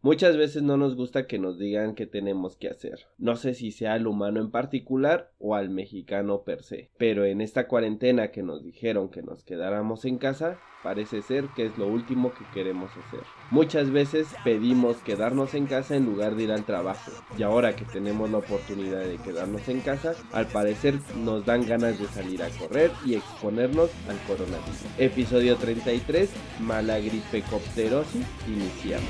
Muchas veces no nos gusta que nos digan qué tenemos que hacer. No sé si sea al humano en particular o al mexicano per se. Pero en esta cuarentena que nos dijeron que nos quedáramos en casa, parece ser que es lo último que queremos hacer. Muchas veces pedimos quedarnos en casa en lugar de ir al trabajo. Y ahora que tenemos la oportunidad de quedarnos en casa, al parecer nos dan ganas de salir a correr y exponernos al coronavirus. Episodio 33, mala gripe copterosis, iniciamos.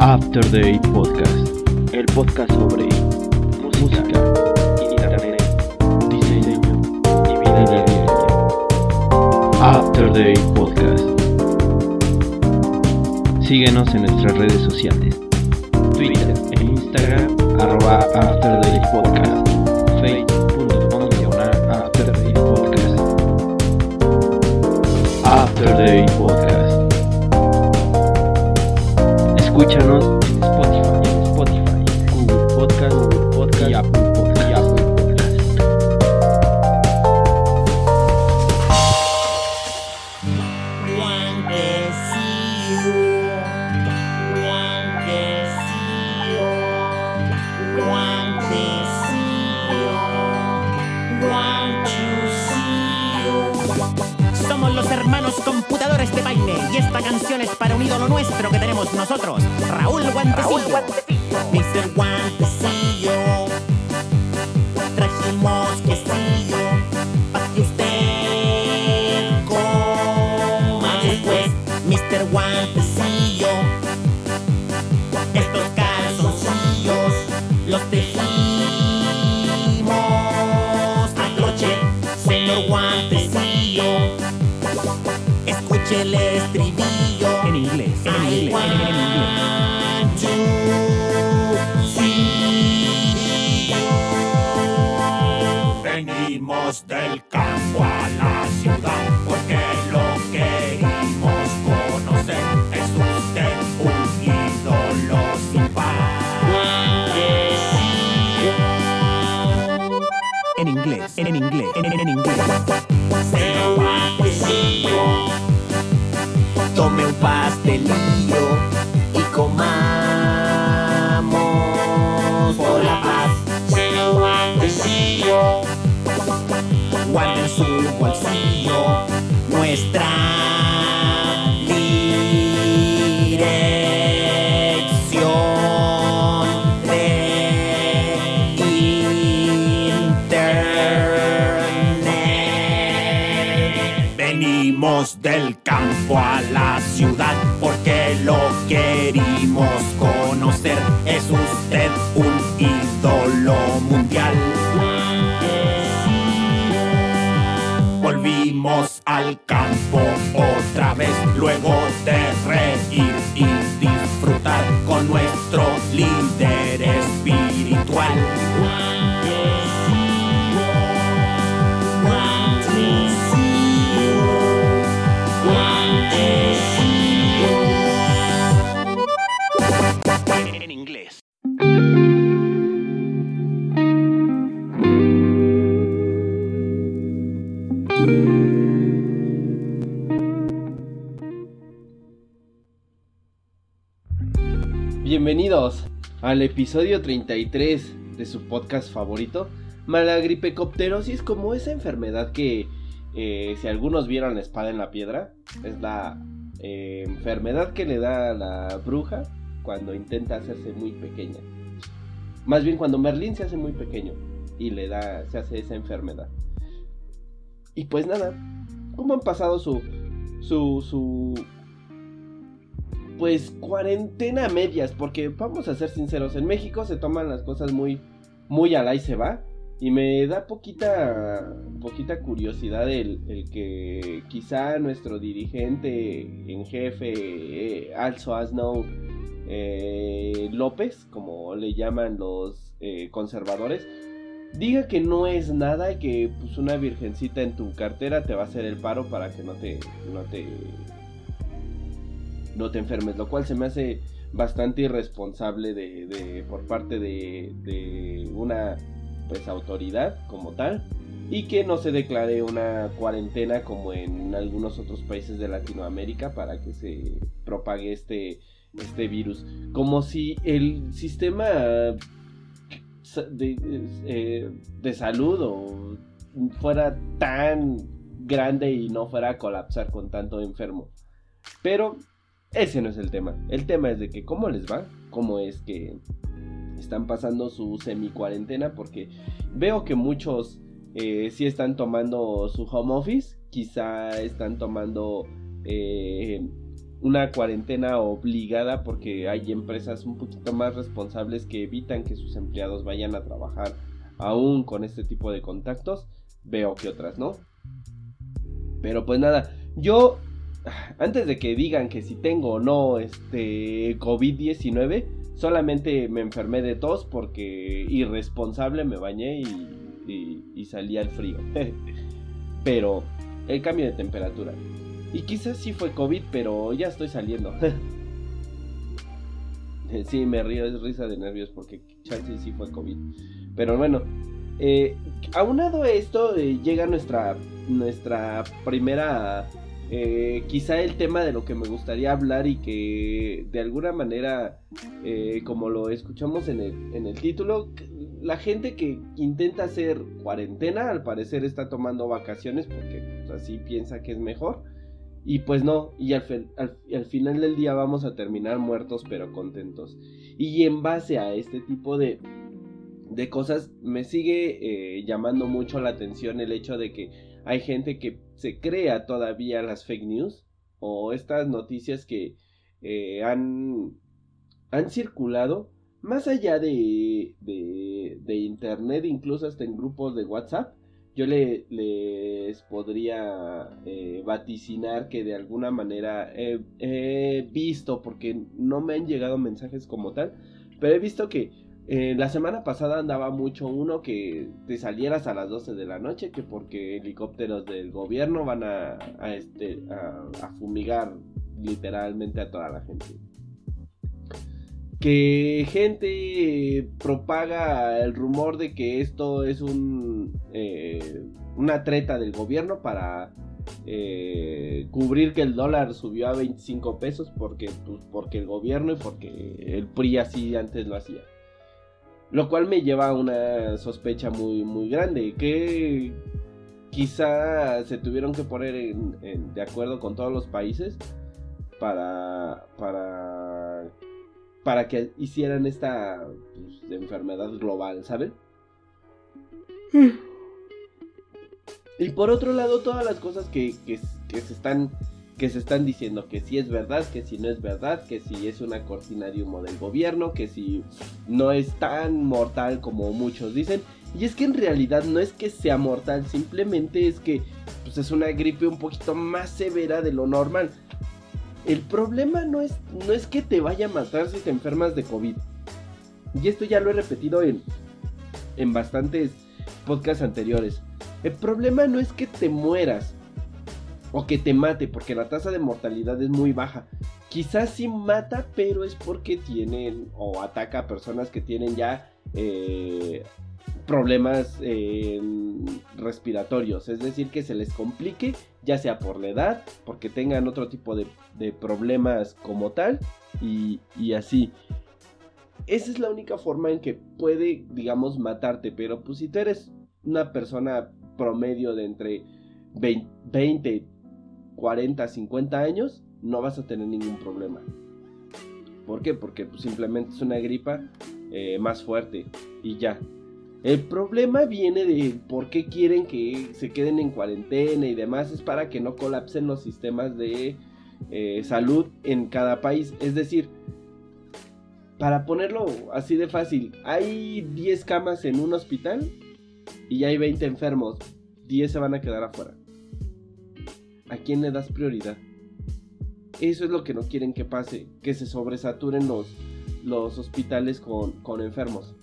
After Day Podcast, el podcast sobre música, After Day Podcast. Síguenos en nuestras redes sociales, Twitter e Instagram, arroba After Podcast, Facebook.com diagonal After Day Podcast. After Day Podcast. Escúchanos nosotros, Raúl Guantecillo. Mr. Guantecillo, trajimos quesillo pa' que usted coma después, Mr. Guantecillo. Estos calzoncillos los tejimos a crochet, señor Guantecillo. Escuche el estribillo en inglés, en, inglés. Venimos del campo a la ciudad porque lo querimos conocer. Es usted un ídolo sin par. En inglés, en, en inglés, en, en, en inglés. Tome un pastelillo y episodio 33 de su podcast favorito, Malagripecopterosis, como esa enfermedad que, eh, si algunos vieron la espada en la piedra, es la eh, enfermedad que le da a la bruja cuando intenta hacerse muy pequeña. Más bien cuando Merlín se hace muy pequeño y le da, se hace esa enfermedad. Y pues nada, ¿cómo han pasado su, su, su, pues cuarentena a medias, porque vamos a ser sinceros, en México se toman las cosas muy, muy al ahí se va. Y me da poquita, poquita curiosidad el, el que quizá nuestro dirigente en jefe, eh, Also As eh, López, como le llaman los eh, conservadores, diga que no es nada y que pues una virgencita en tu cartera te va a hacer el paro para que no te, no te no te enfermes, lo cual se me hace bastante irresponsable de, por parte de, de una pues autoridad como tal. y que no se declare una cuarentena como en algunos otros países de Latinoamérica para que se propague este, este virus. Como si el sistema de, eh, de salud fuera tan grande y no fuera a colapsar con tanto enfermo. Pero ese no es el tema. El tema es de que cómo les va, cómo es que están pasando su semi cuarentena, porque veo que muchos eh, sí están tomando su home office, quizá están tomando eh, una cuarentena obligada porque hay empresas un poquito más responsables que evitan que sus empleados vayan a trabajar aún con este tipo de contactos. Veo que otras no. Pero pues nada, yo antes de que digan que si tengo o no este COVID-19, solamente me enfermé de tos porque irresponsable me bañé y, y salí al frío. Pero el cambio de temperatura. Y quizás sí fue COVID, pero ya estoy saliendo. sí, me río, es risa de nervios porque chance sí fue COVID. Pero bueno, eh, aunado a esto, eh, llega nuestra, nuestra primera, eh, quizá el tema de lo que me gustaría hablar y que de alguna manera, eh, como lo escuchamos en el, en el título, la gente que intenta hacer cuarentena al parecer está tomando vacaciones porque pues, así piensa que es mejor. Y pues no, y al, al, final del día vamos a terminar muertos pero contentos. Y en base a este tipo de, de cosas me sigue eh, llamando mucho la atención el hecho de que hay gente que se crea todavía las fake news o estas noticias que eh, han, han circulado más allá de, de, de internet, incluso hasta en grupos de WhatsApp yo le, les podría eh, vaticinar que de alguna manera he, visto, porque no me han llegado mensajes como tal, pero he visto que eh, la semana pasada andaba mucho uno que te salieras a las 12 de la noche, que porque helicópteros del gobierno van a, este, a fumigar literalmente a toda la gente que gente propaga el rumor de que esto es un eh, una treta del gobierno para eh, cubrir que el dólar subió a 25 pesos porque, pues, porque el gobierno y porque el PRI así antes lo hacía. Lo cual me lleva a una sospecha muy, muy grande. Que quizá se tuvieron que poner de acuerdo con todos los países para, para para que hicieran esta pues, enfermedad global, ¿saben? Y por otro lado, todas las cosas que, que, se están que se están diciendo que si es verdad, que si no es verdad, que si es una cortina de humo del gobierno, que si no es tan mortal como muchos dicen. Y es que en realidad no es que sea mortal, simplemente es que pues, es una gripe un poquito más severa de lo normal. El problema no es, no es que te vaya a matar si te enfermas de COVID. Y esto ya lo he repetido en, en bastantes podcasts anteriores. El problema no es que te mueras o que te mate, porque la tasa de mortalidad es muy baja. Quizás sí mata, pero es porque tienen o ataca a personas que tienen ya eh, problemas eh, respiratorios, es decir, que se les complique, ya sea por la edad, porque tengan otro tipo de, problemas como tal, y, así. Esa es la única forma en que puede, digamos, matarte, pero pues si tú eres una persona promedio de entre 20, 40, 50 años, no vas a tener ningún problema. ¿Por qué? Porque pues, simplemente es una gripa eh, más fuerte y ya. El problema viene de por qué quieren que se queden en cuarentena y demás. Es para que no colapsen los sistemas de eh, salud en cada país. Es decir, para ponerlo así de fácil, hay 10 camas en un hospital y hay 20 enfermos. 10 se van a quedar afuera. ¿A quién le das prioridad? Eso es lo que no quieren que pase, que se sobresaturen los, los hospitales con, con enfermos.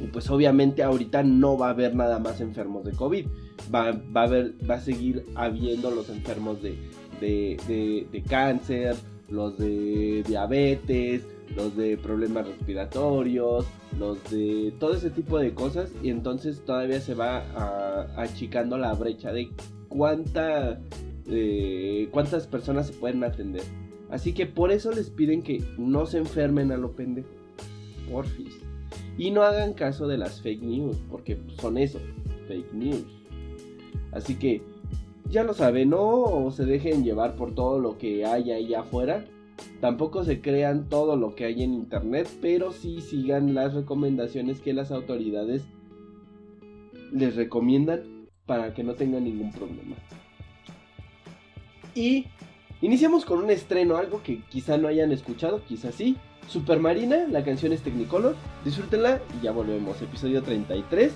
Y pues obviamente ahorita no va a haber nada más enfermos de COVID. Va, va, a, haber, va a seguir habiendo los enfermos de, de, de, cáncer, los de diabetes, los de problemas respiratorios, los de todo ese tipo de cosas y entonces todavía se va achicando la brecha de eh, cuántas personas se pueden atender. Así que por eso les piden que no se enfermen a lo pendejo. Porfis. Y no hagan caso de las fake news, porque son eso, fake news. Así que ya lo saben, no se dejen llevar por todo lo que hay ahí afuera. Tampoco se crean todo lo que hay en internet, pero sí sigan las recomendaciones que las autoridades les recomiendan para que no tengan ningún problema. Y iniciamos con un estreno, algo que quizá no hayan escuchado, quizá sí. Supermarina, la canción es Technicolor, disfrútenla y ya volvemos. Episodio 33,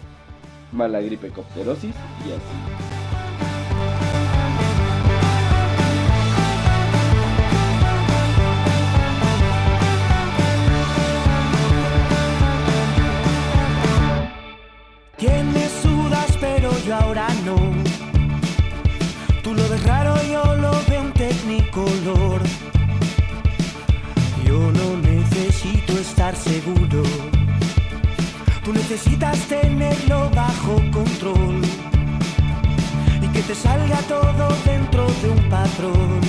mala gripe copterosis y así. Ahora no. Tú lo ves raro, yo lo veo un tecnicolor. Yo no necesito estar seguro. Tú necesitas tenerlo bajo control. Y que te salga todo dentro de un patrón.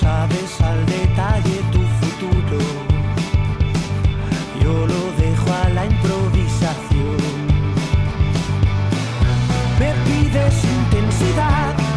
Sabes al detalle tu futuro. Yo lo dejo a la improvisación. Me pides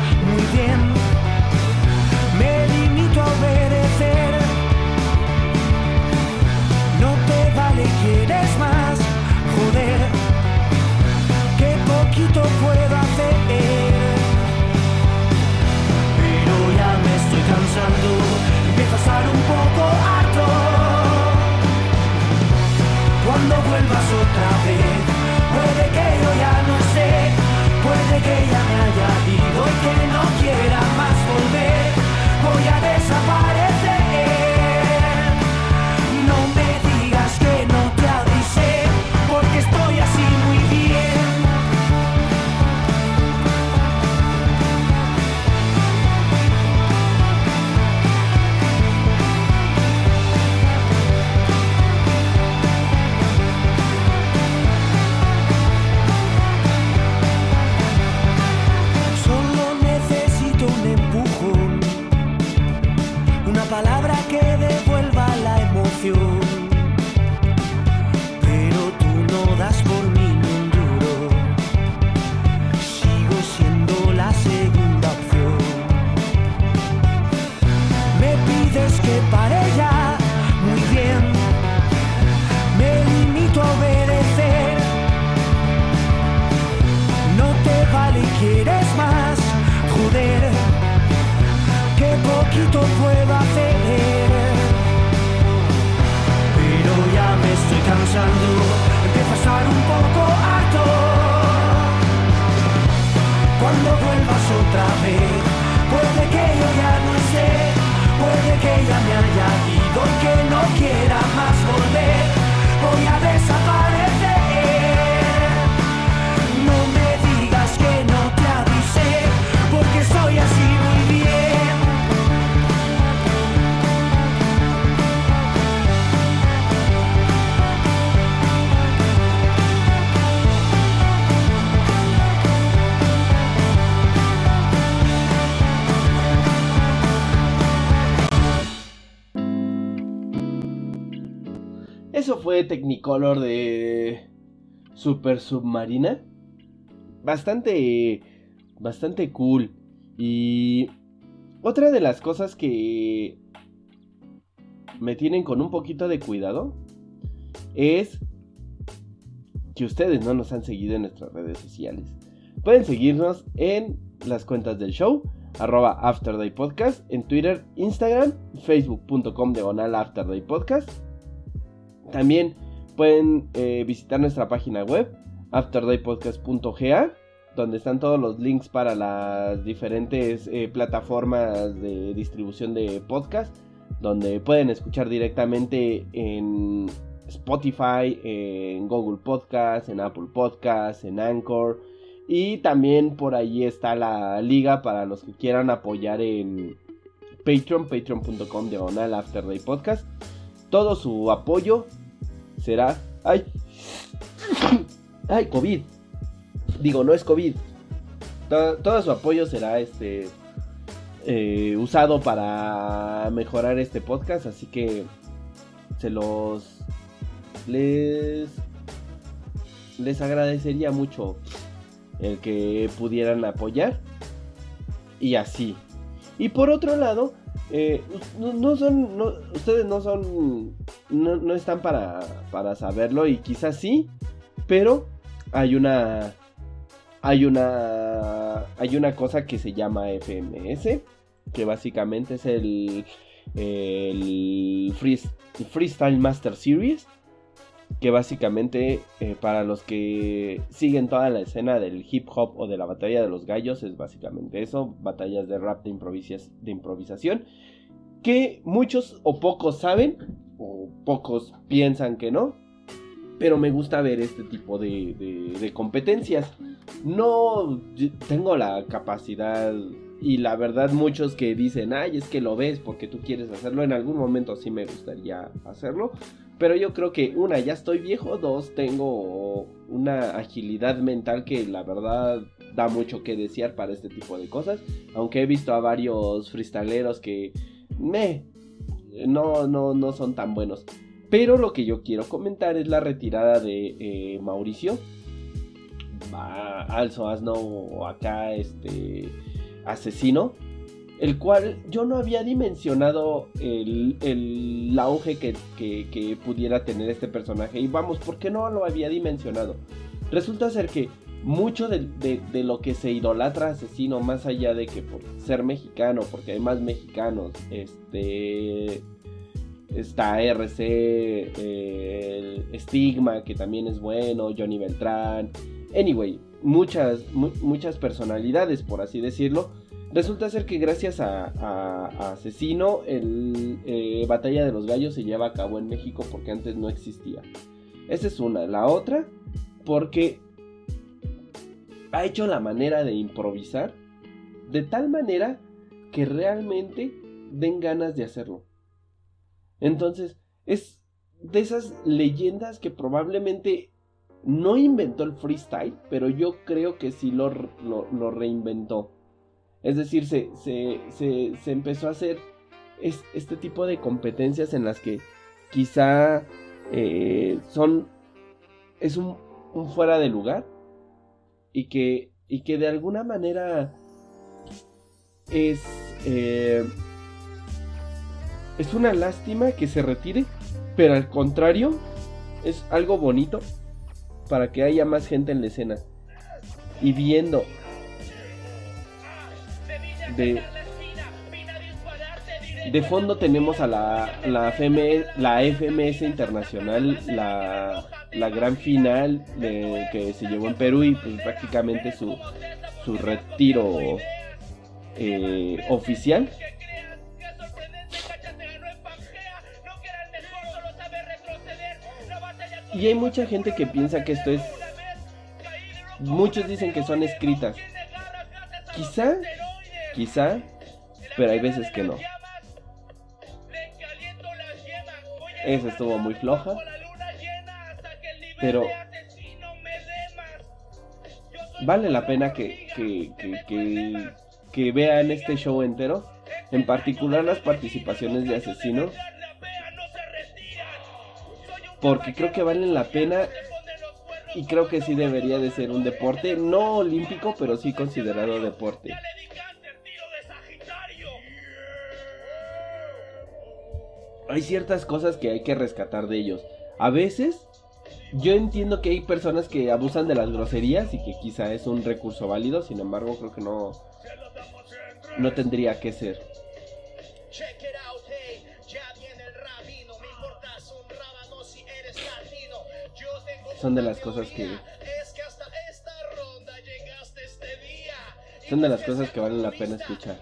Technicolor de Super Submarina. Bastante, bastante cool. Y otra de las cosas que me tienen con un poquito de cuidado es que ustedes no nos han seguido en nuestras redes sociales. Pueden seguirnos en las cuentas del show, arroba Podcast, en Twitter, Instagram, facebook.com diagonal Afterday Podcast. También pueden eh, visitar nuestra página web, afterdaypodcast.ga, donde están todos los links para las diferentes eh, plataformas de distribución de podcast, donde pueden escuchar directamente en Spotify, en Google Podcast, en Apple Podcast, en Anchor. Y también por ahí está la liga para los que quieran apoyar en Patreon, patreon.com diagonal Afterday Podcast. Todo su apoyo será. ¡Ay! ¡Ay, COVID! Digo, no es COVID. todo su apoyo será este. Eh, usado para mejorar este podcast. Así que se los. Les. Les agradecería mucho el que pudieran apoyar. Y así. Y por otro lado, eh, no, son, ustedes no son, no, están para, para saberlo y quizás sí, pero hay una, hay una, hay una cosa que se llama FMS, que básicamente es el, el Freestyle Master Series que básicamente eh, para los que siguen toda la escena del hip hop o de la batalla de los gallos es básicamente eso, batallas de rap de, de improvisación, que muchos o pocos saben o pocos piensan que no, pero me gusta ver este tipo de, de competencias. No tengo la capacidad y la verdad muchos que dicen, ay, es que lo ves porque tú quieres hacerlo, en algún momento sí me gustaría hacerlo, pero yo creo que una, ya estoy viejo, dos, tengo una agilidad mental que la verdad da mucho que desear para este tipo de cosas. Aunque he visto a varios freestaleros que me no, no, no son tan buenos. Pero lo que yo quiero comentar es la retirada de eh, Mauricio. Also acá este asesino el cual yo no había dimensionado el, auge que, pudiera tener este personaje. Y vamos, ¿por qué no lo había dimensionado? Resulta ser que mucho de, lo que se idolatra asesino, más allá de que por ser mexicano, porque hay más mexicanos, este está RC, el Stigma, que también es bueno, Johnny Beltrán, anyway, muchas, muchas personalidades, por así decirlo, Resulta ser que gracias a, Asesino, el eh, Batalla de los Gallos se lleva a cabo en México porque antes no existía. Esa es una. La otra, porque ha hecho la manera de improvisar de tal manera que realmente den ganas de hacerlo. Entonces, es de esas leyendas que probablemente no inventó el freestyle, pero yo creo que sí lo, lo reinventó. Es decir, se, se, empezó a hacer este tipo de competencias en las que quizá eh, son... es un, fuera de lugar y que, y que de alguna manera es... Eh, es una lástima que se retire, pero al contrario, es algo bonito para que haya más gente en la escena. Y viendo de, fondo tenemos a la, la, la FMS Internacional, la, la gran final de, que se llevó en Perú y pues prácticamente su, su retiro eh, oficial. Y hay mucha gente que piensa que esto es... Muchos dicen que son escritas. Quizá Quizá, pero hay veces que no. Esa estuvo muy floja. Pero vale la pena que, que, que, que, vean este show entero. En particular las participaciones de asesinos. Porque creo que valen la pena. Y creo que sí debería de ser un deporte. No olímpico, pero sí considerado deporte. Hay ciertas cosas que hay que rescatar de ellos. A veces, yo entiendo que hay personas que abusan de las groserías y que quizá es un recurso válido, sin embargo, creo que no, no tendría que ser. Son de las cosas que... Son de las cosas que valen la pena escuchar.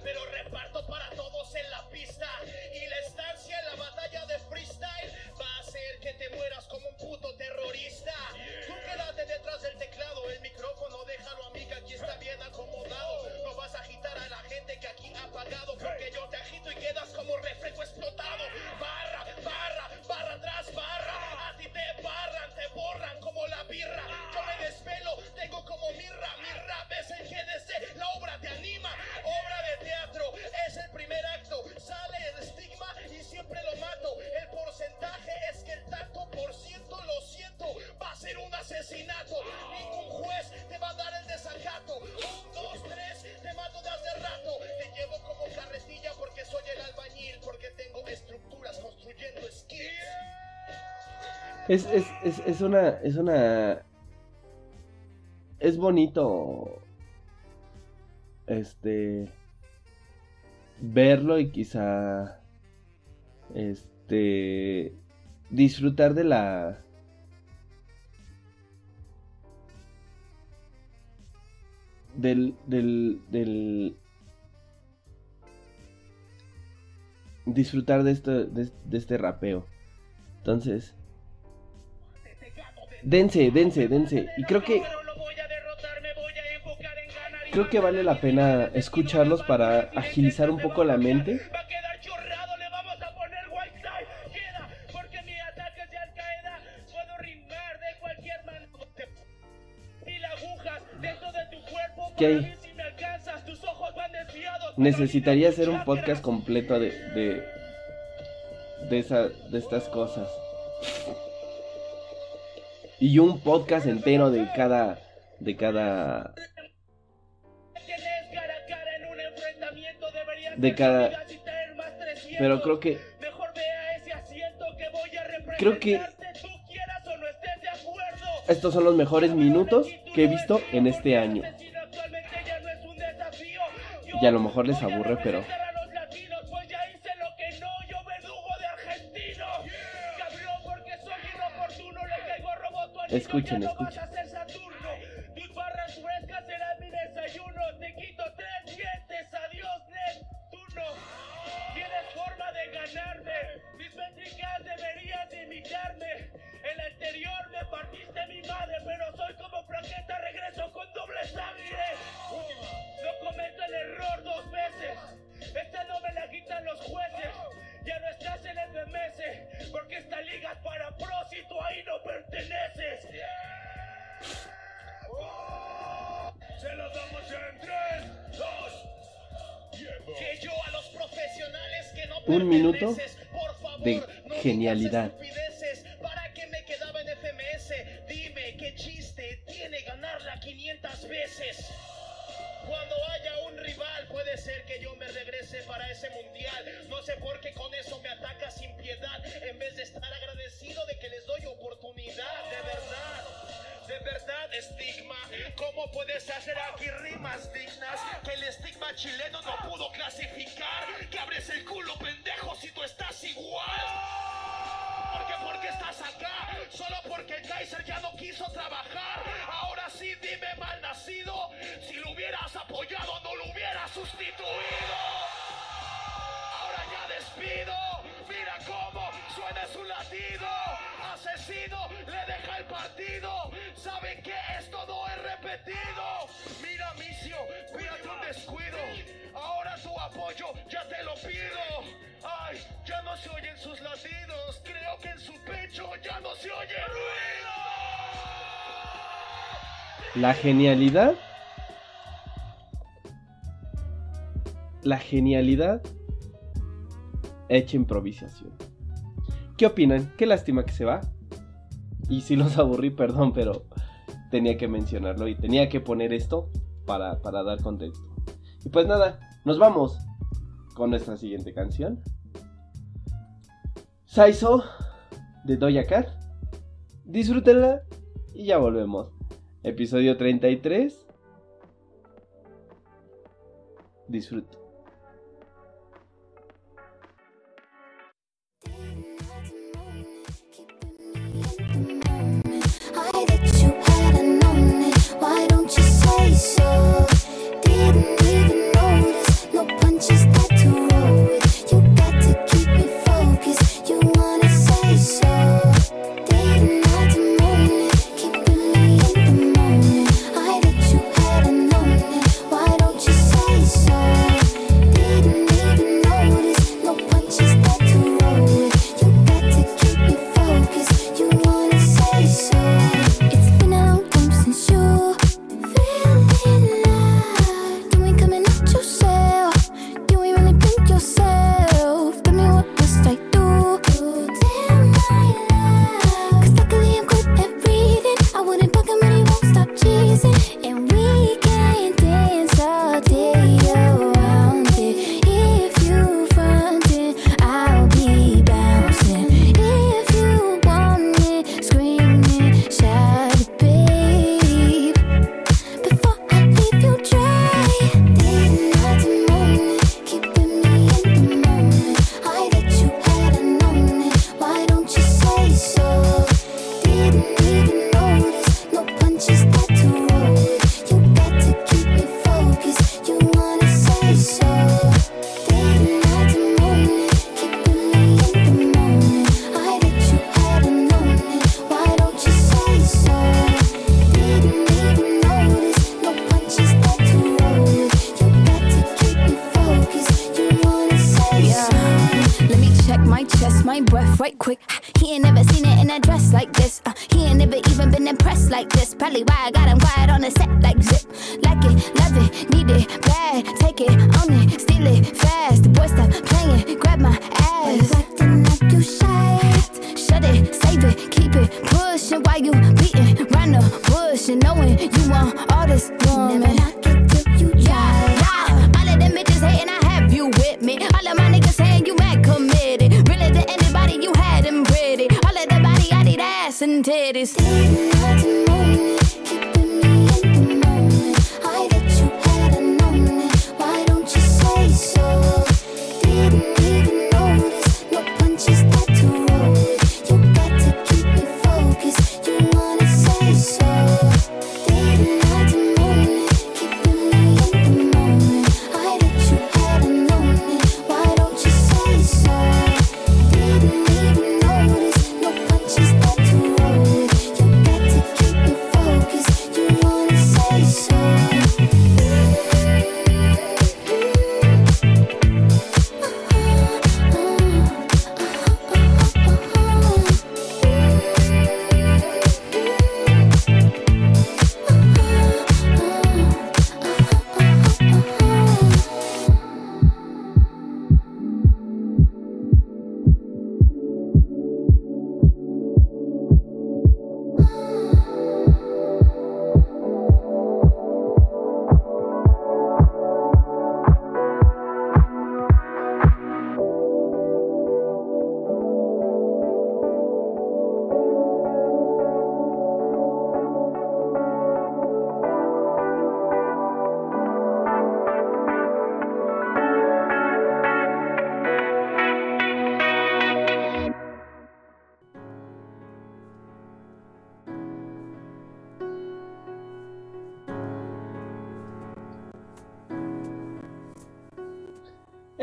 Es, es, es, es una. Es una. Es bonito. Este. Verlo y quizá. Este. Disfrutar de la. Del. Del. Del. Disfrutar de, esto, de, de este rapeo. Entonces, dense, dense, dense. Y creo que creo que vale la pena escucharlos para agilizar un poco la mente. ¿Qué hay? Necesitaría hacer un podcast completo de, de, de, esa, de estas cosas. Y un podcast entero de cada. De cada. De cada. Pero creo que. Creo que. Estos son los mejores minutos que he visto en este año. Y a lo mejor les aburre, pero. Escuchen, escuchen. Ya te lo pido. Ya no se oyen sus. Creo que en su pecho ya no se oye ruido. La genialidad. La genialidad hecha improvisación. ¿Qué opinan? Qué lástima que se va. Y si los aburrí, perdón, pero tenía que mencionarlo y tenía que poner esto para, para dar contexto. Y pues nada, nos vamos con nuestra siguiente canción. Saiso de Doja Cat. Disfrútenla y ya volvemos. Episodio 33. Disfruten. I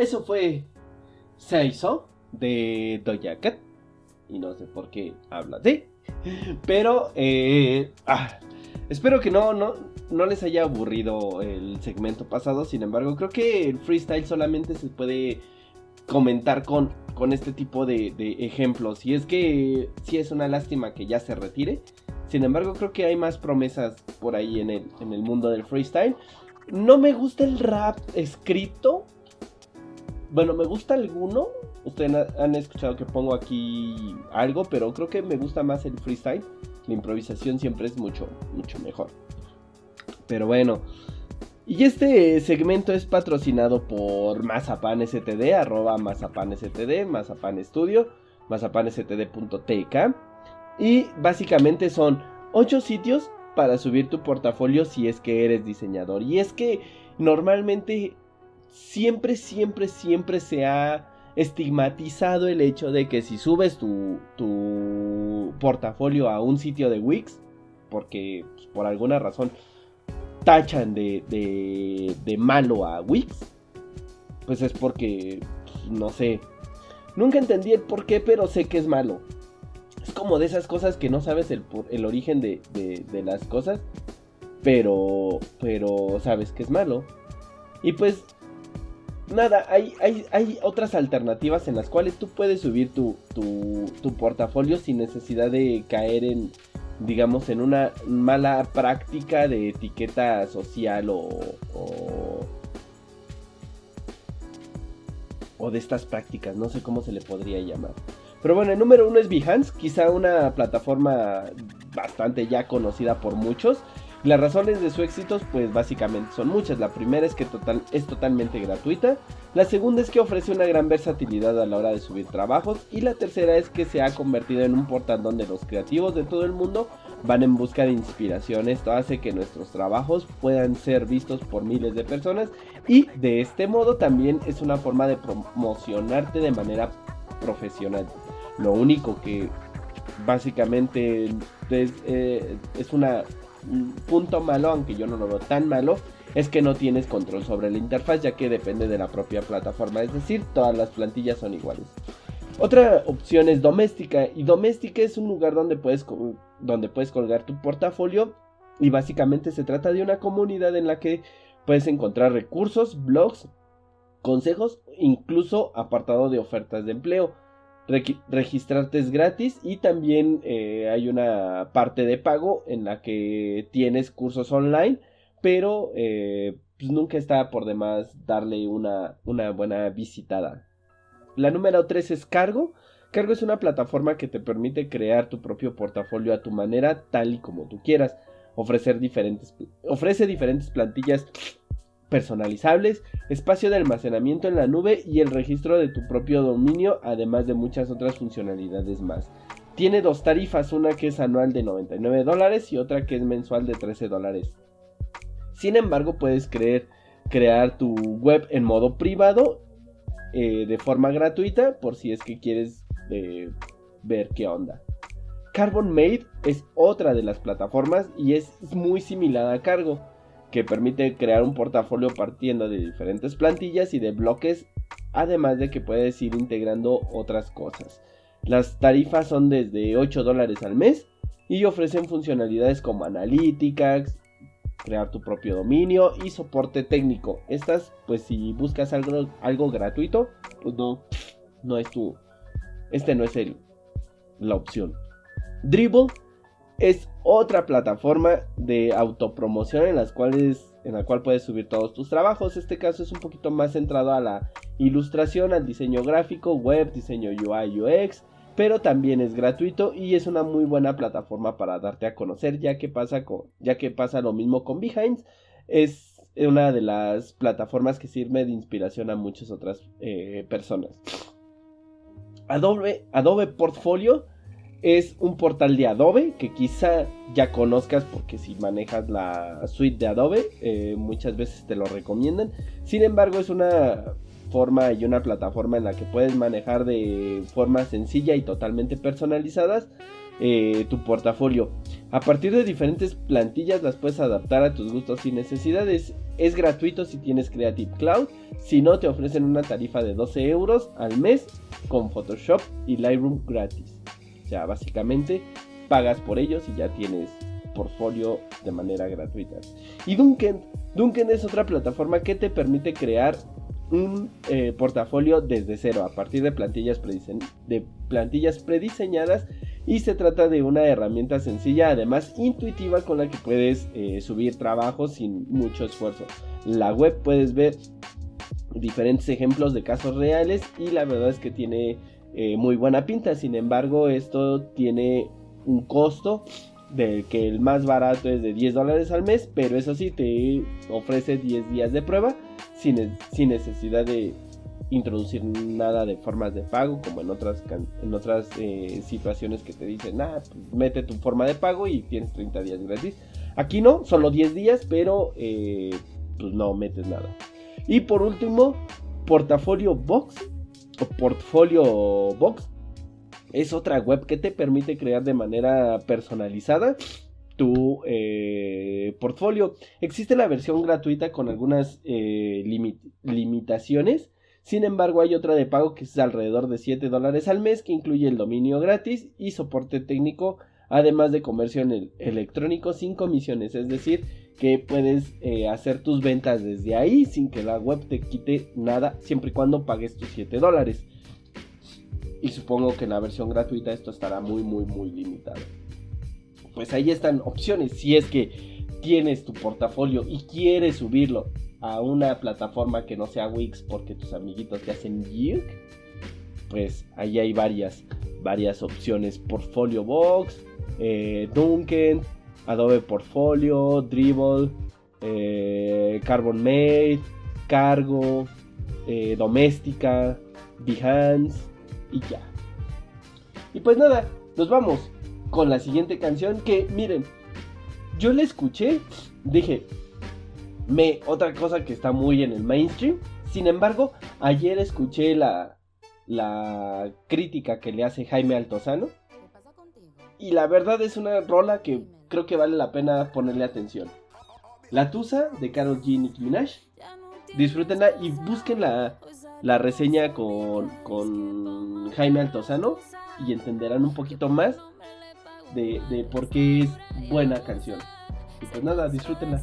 Eso fue Seiso de Doja Cat. Y no sé por qué habla de. Pero, eh, ah, espero que no, no, no les haya aburrido el segmento pasado. Sin embargo, creo que el freestyle solamente se puede comentar con, con este tipo de, de ejemplos. Y es que sí es una lástima que ya se retire. Sin embargo, creo que hay más promesas por ahí en el, en el mundo del freestyle. No me gusta el rap escrito. Bueno, me gusta alguno. Ustedes ha- han escuchado que pongo aquí algo, pero creo que me gusta más el freestyle. La improvisación siempre es mucho, mucho mejor. Pero bueno. Y este segmento es patrocinado por Mazapan STD, arroba Mazapan STD, Mazapan Studio, mazapanstd.tk. Y básicamente son 8 sitios para subir tu portafolio si es que eres diseñador. Y es que normalmente siempre, siempre, siempre se ha estigmatizado el hecho de que si subes tu, tu portafolio a un sitio de Wix, porque pues, por alguna razón tachan de, de, de malo a Wix, pues es porque, pues, no sé, nunca entendí el por qué, pero sé que es malo. Es como de esas cosas que no sabes el, origen de, de- de las cosas, pero, pero sabes que es malo. Y pues, nada, hay, hay, hay otras alternativas en las cuales tú puedes subir tu, tu, tu portafolio sin necesidad de caer en, digamos, en una mala práctica de etiqueta social o, o, o de estas prácticas, no sé cómo se le podría llamar. Pero bueno, el número uno es Behance, quizá una plataforma bastante ya conocida por muchos. Las razones de su éxito, pues básicamente son muchas. La primera es que total, es totalmente gratuita. La segunda es que ofrece una gran versatilidad a la hora de subir trabajos. Y la tercera es que se ha convertido en un portal donde los creativos de todo el mundo van en busca de inspiración. Esto hace que nuestros trabajos puedan ser vistos por miles de personas. Y de este modo también es una forma de promocionarte de manera profesional. Lo único que básicamente es, eh, una, un punto malo, aunque yo no lo veo tan malo, es que no tienes control sobre la interfaz ya que depende de la propia plataforma, es decir, todas las plantillas son iguales. Otra opción es doméstica y doméstica es un lugar donde puedes, donde puedes colgar tu portafolio y básicamente se trata de una comunidad en la que puedes encontrar recursos, blogs, consejos, incluso apartado de ofertas de empleo. Registrarte es gratis y también eh, hay una parte de pago en la que tienes cursos online, pero eh, pues nunca está por demás darle una, una buena visitada. La número 3 es Cargo. Cargo es una plataforma que te permite crear tu propio portafolio a tu manera, tal y como tú quieras. Ofrecer diferentes, ofrece diferentes plantillas personalizables, espacio de almacenamiento en la nube y el registro de tu propio dominio, además de muchas otras funcionalidades más. Tiene dos tarifas, una que es anual de 99 dólares y otra que es mensual de 13 dólares. Sin embargo, puedes creer, crear tu web en modo privado eh, de forma gratuita por si es que quieres eh, ver qué onda. Carbon Made es otra de las plataformas y es muy similar a Cargo, que permite crear un portafolio partiendo de diferentes plantillas y de bloques, además de que puedes ir integrando otras cosas. Las tarifas son desde 8 dólares al mes y ofrecen funcionalidades como analíticas, crear tu propio dominio y soporte técnico. Estas, pues si buscas algo, algo gratuito, pues no, no es tu, este no es el, la opción. Dribble es otra plataforma de autopromoción en las cuales en la cual puedes subir todos tus trabajos. Este caso es un poquito más centrado a la ilustración, al diseño gráfico, web, diseño UI, UX, pero también es gratuito y es una muy buena plataforma para darte a conocer, ya que pasa con, ya que pasa lo mismo con Behance. Es una de las plataformas que sirve de inspiración a muchas otras eh, personas. Adobe, Adobe Portfolio es un portal de Adobe que quizá ya conozcas porque si manejas la suite de Adobe eh, muchas veces te lo recomiendan. Sin embargo es una forma y una plataforma en la que puedes manejar de forma sencilla y totalmente personalizadas eh, tu portafolio. A partir de diferentes plantillas las puedes adaptar a tus gustos y necesidades. Es gratuito si tienes Creative Cloud. Si no, te ofrecen una tarifa de 12 euros al mes con Photoshop y Lightroom gratis. O sea, básicamente pagas por ellos y ya tienes portfolio de manera gratuita. Y Duncan, Duncan es otra plataforma que te permite crear un eh, portafolio desde cero a partir de plantillas, plantillas prediseñadas y se trata de una herramienta sencilla además intuitiva con la que puedes eh, subir trabajos sin mucho esfuerzo. La web puedes ver diferentes ejemplos de casos reales y la verdad es que tiene eh, muy buena pinta. Sin embargo, esto tiene un costo del que el más barato es de 10 dólares al mes, pero eso sí te ofrece 10 días de prueba sin, sin necesidad de introducir nada de formas de pago como en otras en otras eh, situaciones que te dicen ah, pues, mete tu forma de pago y tienes 30 días gratis aquí no solo 10 días pero eh, pues no metes nada y por último portafolio box portfolio box es otra web que te permite crear de manera personalizada tu eh, portfolio. Existe la versión gratuita con algunas eh, limi- limitaciones. Sin embargo, hay otra de pago que es alrededor de 7 dólares al mes que incluye el dominio gratis y soporte técnico, además de comercio en el electrónico sin comisiones. Es decir, que puedes eh, hacer tus ventas desde ahí sin que la web te quite nada, siempre y cuando pagues tus 7 dólares. Y supongo que en la versión gratuita esto estará muy, muy, muy limitado. Pues ahí están opciones. Si es que tienes tu portafolio y quieres subirlo a una plataforma que no sea Wix porque tus amiguitos te hacen yuck, pues ahí hay varias, varias opciones. Portfolio Box, eh, Duncan, Adobe Portfolio, Dribble, eh, Carbon Made, Cargo, eh, Doméstica, Behance y ya. Y pues nada, nos vamos con la siguiente canción que miren, yo la escuché, dije, me otra cosa que está muy en el mainstream. Sin embargo, ayer escuché la la crítica que le hace Jaime Altozano y la verdad es una rola que creo que vale la pena ponerle atención. La Tusa de Karol G Nicki Minaj. Disfrútenla y busquen la, la reseña con, con Jaime Altozano y entenderán un poquito más de, de por qué es buena canción. Y pues nada, disfrútenla.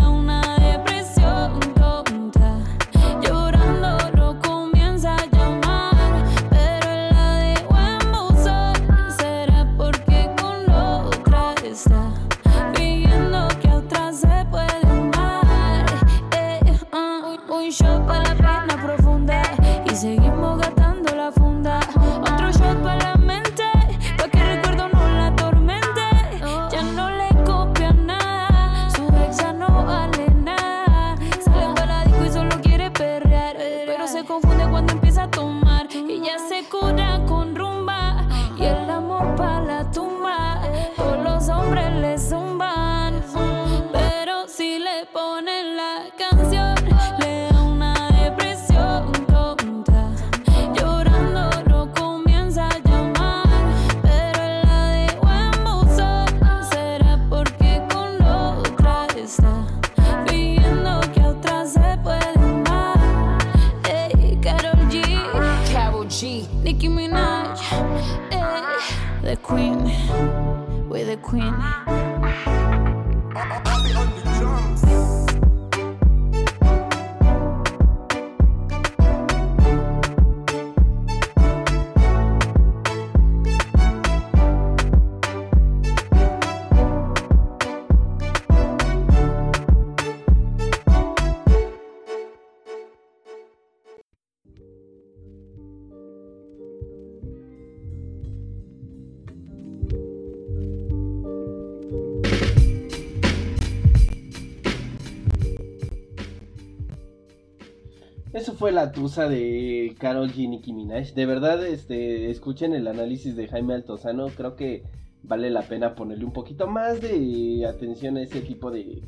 fue la tusa de Carol G. Nicki Minaj. De verdad, este, escuchen el análisis de Jaime Altozano. Creo que vale la pena ponerle un poquito más de atención a ese tipo de,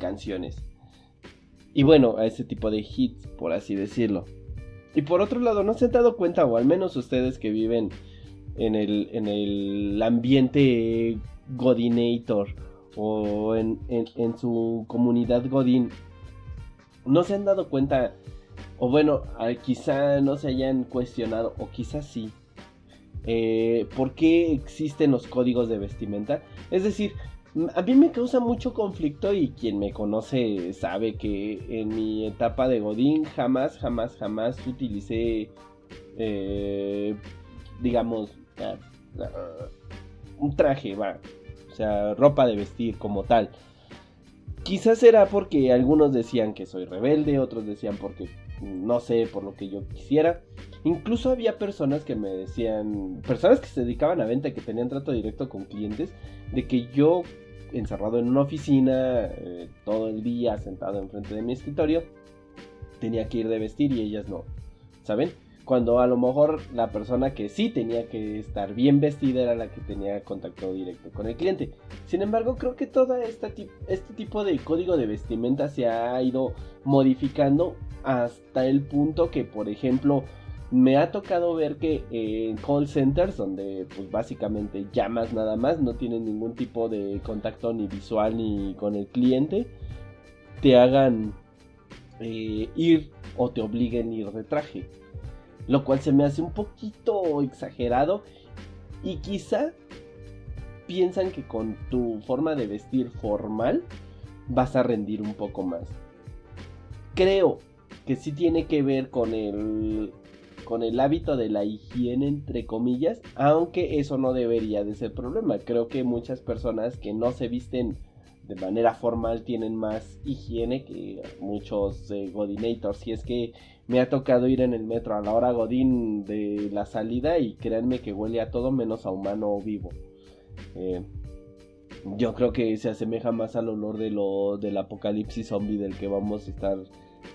canciones. Y bueno, a ese tipo de hits, por así decirlo. Y por otro lado, ¿no se han dado cuenta, o al menos ustedes que viven en el, en el ambiente Godinator o en, en- en su comunidad Godín, no se han dado cuenta, o bueno, quizá no se hayan cuestionado, o quizá sí, eh, por qué existen los códigos de vestimenta? Es decir, a mí me causa mucho conflicto y quien me conoce sabe que en mi etapa de Godín jamás, jamás, jamás utilicé, eh, digamos, ah, ah, un traje, va, o sea, ropa de vestir como tal. Quizás será porque algunos decían que soy rebelde, otros decían porque no sé, por lo que yo quisiera. Incluso había personas que me decían, personas que se dedicaban a venta, que tenían trato directo con clientes, de que yo, encerrado en una oficina, eh, todo el día sentado enfrente de mi escritorio, tenía que ir de vestir y ellas no, ¿saben? Cuando a lo mejor la persona que sí tenía que estar bien vestida era la que tenía contacto directo con el cliente. Sin embargo, creo que todo este tipo de código de vestimenta se ha ido modificando hasta el punto que, por ejemplo, me ha tocado ver que en call centers, donde pues básicamente llamas nada más, no tienen ningún tipo de contacto ni visual ni con el cliente, te hagan eh, ir o te obliguen a ir de traje. Lo cual se me hace un poquito exagerado y quizá piensan que con tu forma de vestir formal vas a rendir un poco más. Creo que sí tiene que ver con el con el hábito de la higiene entre comillas, aunque eso no debería de ser problema. Creo que muchas personas que no se visten de manera formal tienen más higiene que muchos eh, godinators. Y es que me ha tocado ir en el metro a la hora godín de la salida y créanme que huele a todo menos a humano vivo. Eh, yo creo que se asemeja más al olor de lo, del apocalipsis zombie del que vamos a estar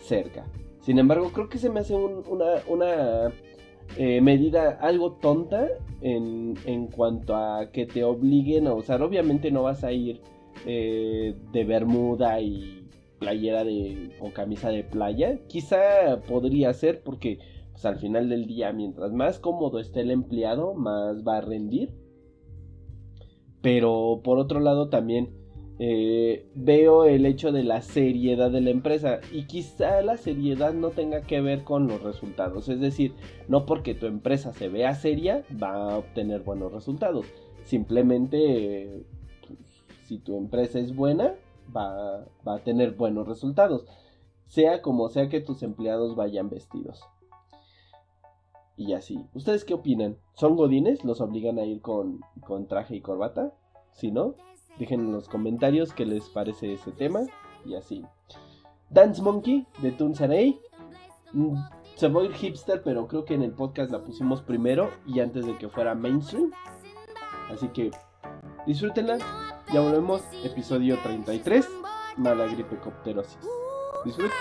cerca. Sin embargo, creo que se me hace un- una, una eh, medida algo tonta en, en cuanto a que te obliguen a usar. Obviamente no vas a ir eh, de bermuda y playera de o camisa de playa. Quizá podría ser porque pues, al final del día, mientras más cómodo esté el empleado, más va a rendir. Pero por otro lado también eh, veo el hecho de la seriedad de la empresa y quizá la seriedad no tenga que ver con los resultados. Es decir, no porque tu empresa se vea seria va a obtener buenos resultados. Simplemente, si tu empresa es buena, va, va a tener buenos resultados. Sea como sea que tus empleados vayan vestidos. Y así. ¿Ustedes qué opinan? ¿Son godines? ¿Los obligan a ir con, con traje y corbata? Si no, dejen en los comentarios qué les parece ese tema. Y así. Dance Monkey de Tunsanei. Mm, Se va a ir hipster, pero creo que en el podcast la pusimos primero y antes de que fuera mainstream. Así que disfrútenla. Ya volvemos. Episodio 33. Mala gripe copterosis. Disfruten.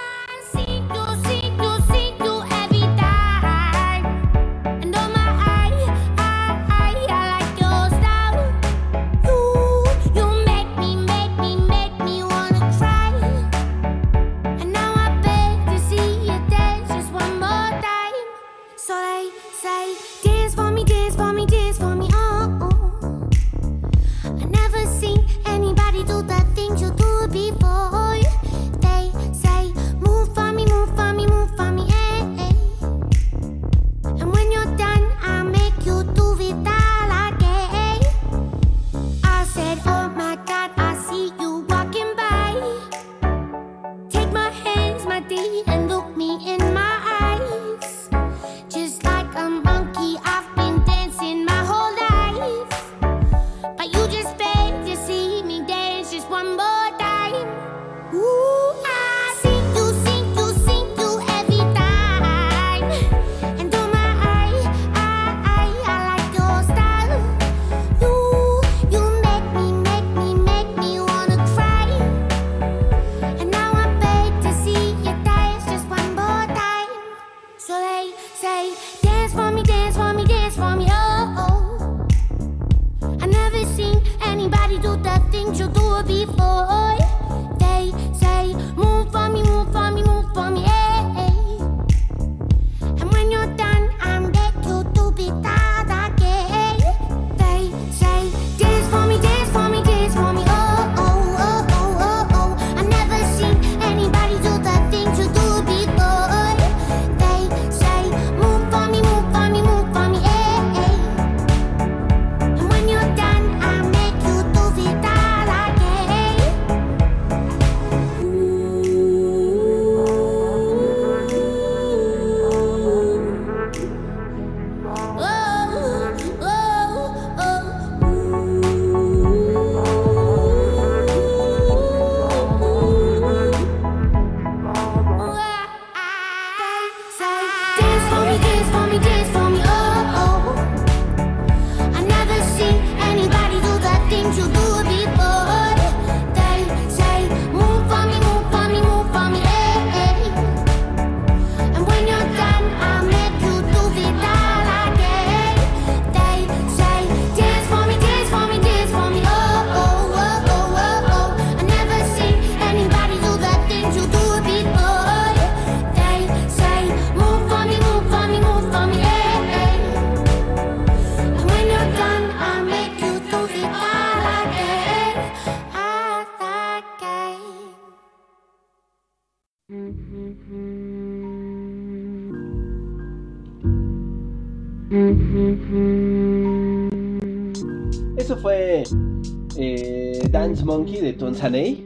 Tonsanei.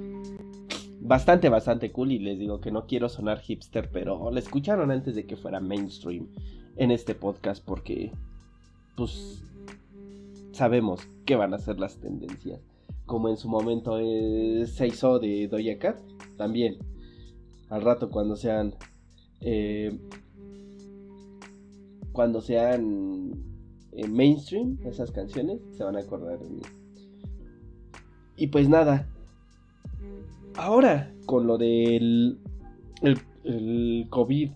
Bastante, bastante cool. Y les digo que no quiero sonar hipster, pero la escucharon antes de que fuera mainstream en este podcast porque, pues, sabemos qué van a ser las tendencias. Como en su momento se hizo de Doja Cat, también. Al rato cuando sean... eh, cuando sean eh, mainstream esas canciones, se van a acordar de mí. Y pues nada. Ahora, con lo del el, COVID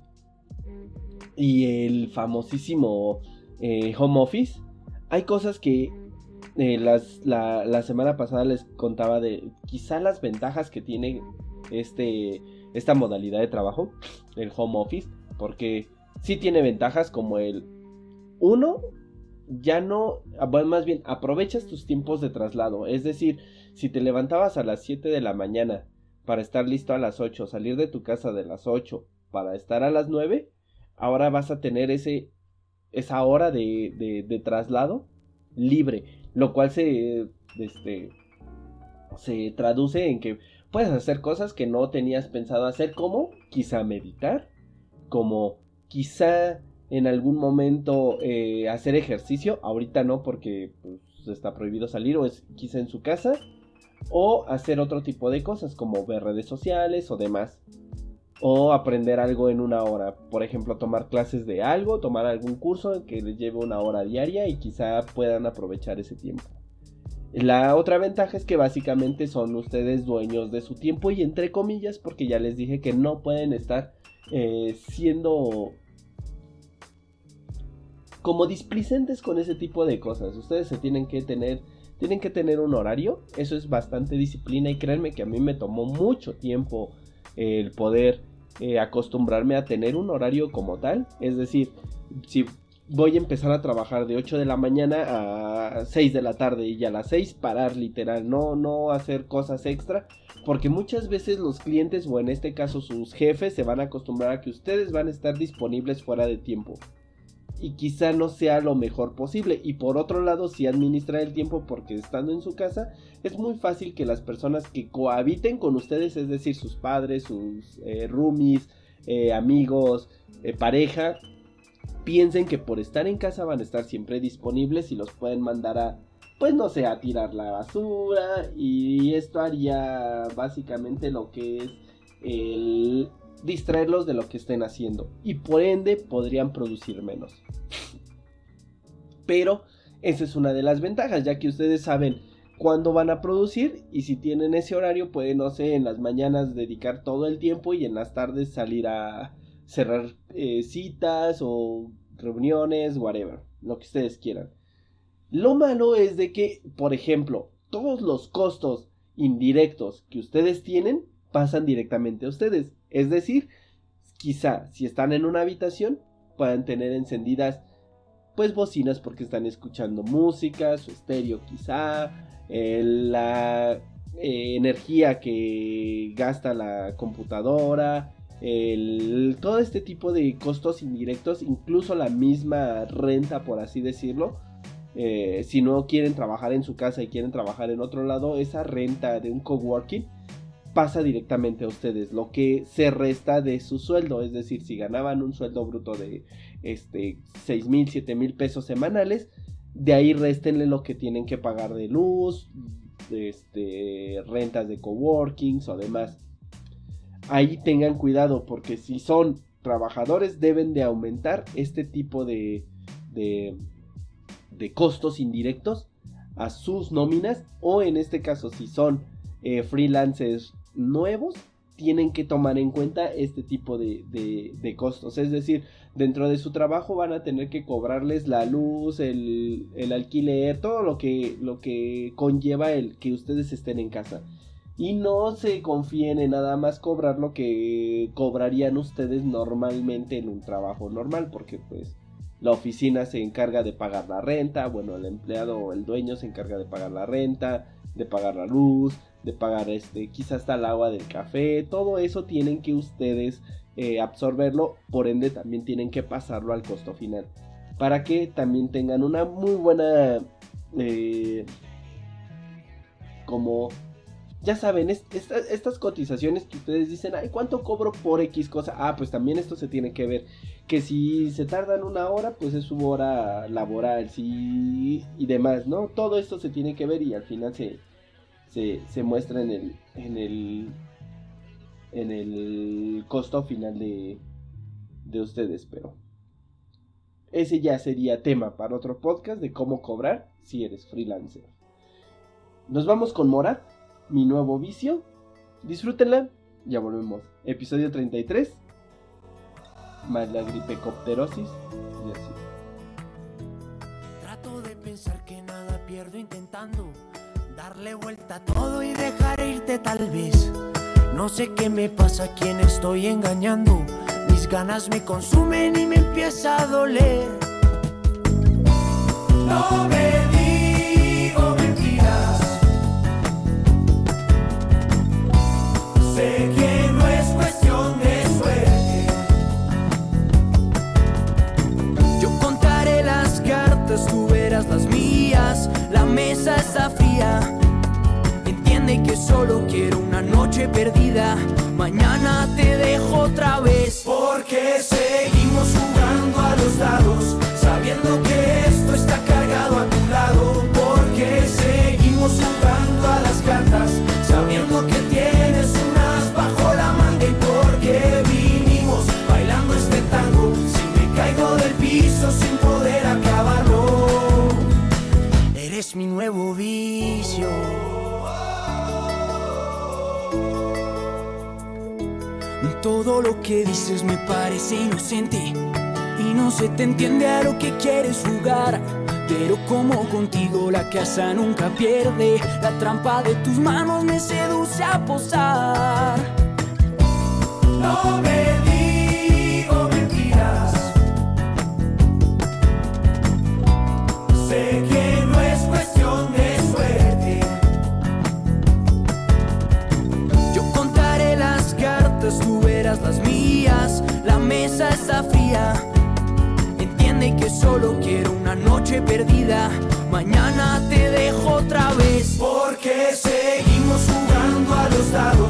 y el famosísimo eh, home office, hay cosas que eh, las, la, semana pasada les contaba de quizá las ventajas que tiene este, esta modalidad de trabajo, el home office, porque sí tiene ventajas como el uno, ya no, ah, más bien aprovechas tus tiempos de traslado, es decir, si te levantabas a las 7 de la mañana para estar listo a las 8, salir de tu casa de las 8 para estar a las 9, ahora vas a tener ese, esa hora de, de, traslado libre, lo cual se, este, se traduce en que puedes hacer cosas que no tenías pensado hacer, como quizá meditar, como quizá en algún momento eh, hacer ejercicio, ahorita no porque pues, está prohibido salir o es quizá en su casa, o hacer otro tipo de cosas como ver redes sociales o demás. O aprender algo en una hora. Por ejemplo, tomar clases de algo, tomar algún curso que les lleve una hora diaria y quizá puedan aprovechar ese tiempo. La otra ventaja es que básicamente son ustedes dueños de su tiempo y entre comillas porque ya les dije que no pueden estar eh, siendo como displicentes con ese tipo de cosas. Ustedes se tienen que tener tienen que tener un horario, eso es bastante disciplina y créanme que a mí me tomó mucho tiempo el poder eh, acostumbrarme a tener un horario como tal, es decir, si voy a empezar a trabajar de 8 de la mañana a 6 de la tarde y a las 6 parar literal, no, no hacer cosas extra, porque muchas veces los clientes o en este caso sus jefes se van a acostumbrar a que ustedes van a estar disponibles fuera de tiempo. Y quizá no sea lo mejor posible. Y por otro lado, si administrar el tiempo porque estando en su casa, es muy fácil que las personas que cohabiten con ustedes, es decir, sus padres, sus eh, roomies, eh, amigos, eh, pareja, piensen que por estar en casa van a estar siempre disponibles y los pueden mandar a, pues no sé, a tirar la basura y esto haría básicamente lo que es el distraerlos de lo que estén haciendo y por ende podrían producir menos. Pero esa es una de las ventajas, ya que ustedes saben cuándo van a producir y si tienen ese horario pueden, no sé, en las mañanas dedicar todo el tiempo y en las tardes salir a cerrar eh, citas o reuniones, whatever, lo que ustedes quieran. Lo malo es de que, por ejemplo, todos los costos indirectos que ustedes tienen pasan directamente a ustedes. Es decir, quizá si están en una habitación puedan tener encendidas pues bocinas porque están escuchando música, su estéreo quizá, la eh, energía que gasta la computadora, todo este tipo de costos indirectos, incluso la misma renta por así decirlo. Eh, si no quieren trabajar en su casa y quieren trabajar en otro lado, esa renta de un coworking pasa directamente a ustedes, lo que se resta de su sueldo, es decir, si ganaban un sueldo bruto de este 6 mil, 7 mil pesos semanales, de ahí restenle lo que tienen que pagar de luz, este, rentas de coworkings o demás. Ahí tengan cuidado porque si son trabajadores deben de aumentar este tipo de, de, de costos indirectos a sus nóminas o en este caso si son eh, freelancers nuevos tienen que tomar en cuenta este tipo de, de, costos. Es decir, dentro de su trabajo van a tener que cobrarles la luz, el, el, alquiler, todo lo que, lo que conlleva el que ustedes estén en casa. Y no se confíen en nada más cobrar lo que cobrarían ustedes normalmente en un trabajo normal, porque pues la oficina se encarga de pagar la renta, bueno, el empleado o el dueño se encarga de pagar la renta, de pagar la luz, de pagar este, quizás hasta el agua del café, todo eso tienen que ustedes eh, absorberlo, por ende también tienen que pasarlo al costo final, para que también tengan una muy buena, eh, como, ya saben, estas cotizaciones que ustedes dicen, ay, ¿cuánto cobro por X cosa? Ah, pues también esto se tiene que ver, que si se tardan una hora, pues es su hora laboral, sí, y demás, ¿no? Todo esto se tiene que ver y al final se se, muestra en el, en el, en el costo final de, de ustedes, pero ese ya sería tema para otro podcast de cómo cobrar si eres freelancer. Nos vamos con Mora, mi nuevo vicio. Disfrútenla, ya volvemos. Episodio 33, más la gripecopterosis y así. Trato de pensar que nada pierdo intentando darle vuelta a todo y dejar irte tal vez. No sé qué me pasa, a quién estoy engañando. Mis ganas me consumen y me empieza a doler. No me Entiende que solo quiero una noche perdida. Mañana te dejo otra vez. Porque seguimos jugando a los dados. Lo que dices me parece inocente y no se te entiende a lo que quieres jugar. Pero como contigo la casa nunca pierde, la trampa de tus manos me seduce a posar. No me solo quiero una noche perdida. Mañana te dejo otra vez. Porque seguimos jugando a los dados.